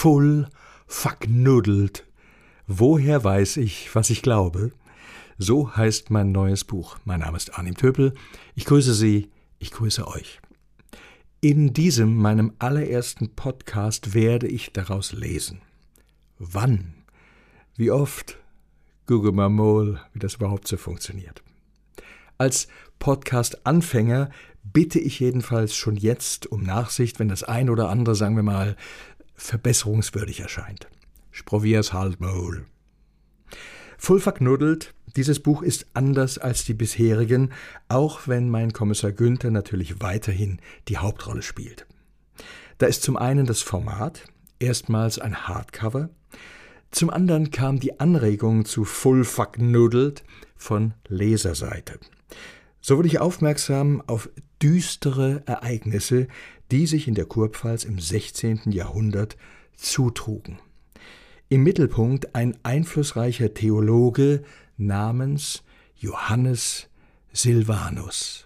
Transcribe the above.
Full verknuddelt. Woher weiß ich, was ich glaube? So heißt mein neues Buch. Mein Name ist Arnim Töpel. Ich grüße Sie, ich grüße euch. In diesem, meinem allerersten Podcast, werde ich daraus lesen. Wann? Wie oft? Google mal mal, wie das überhaupt so funktioniert. Als Podcast-Anfänger bitte ich jedenfalls schon jetzt um Nachsicht, wenn das ein oder andere, sagen wir mal, verbesserungswürdig erscheint. Sproviers halt mal. Voll verknuddelt, dieses Buch ist anders als die bisherigen, auch wenn mein Kommissar Günther natürlich weiterhin die Hauptrolle spielt. Da ist zum einen das Format, erstmals ein Hardcover, zum anderen kam die Anregung zu Full Verknuddelt von Leserseite. So wurde ich aufmerksam auf düstere Ereignisse, die sich in der Kurpfalz im 16. Jahrhundert zutrugen. Im Mittelpunkt ein einflussreicher Theologe namens Johannes Silvanus.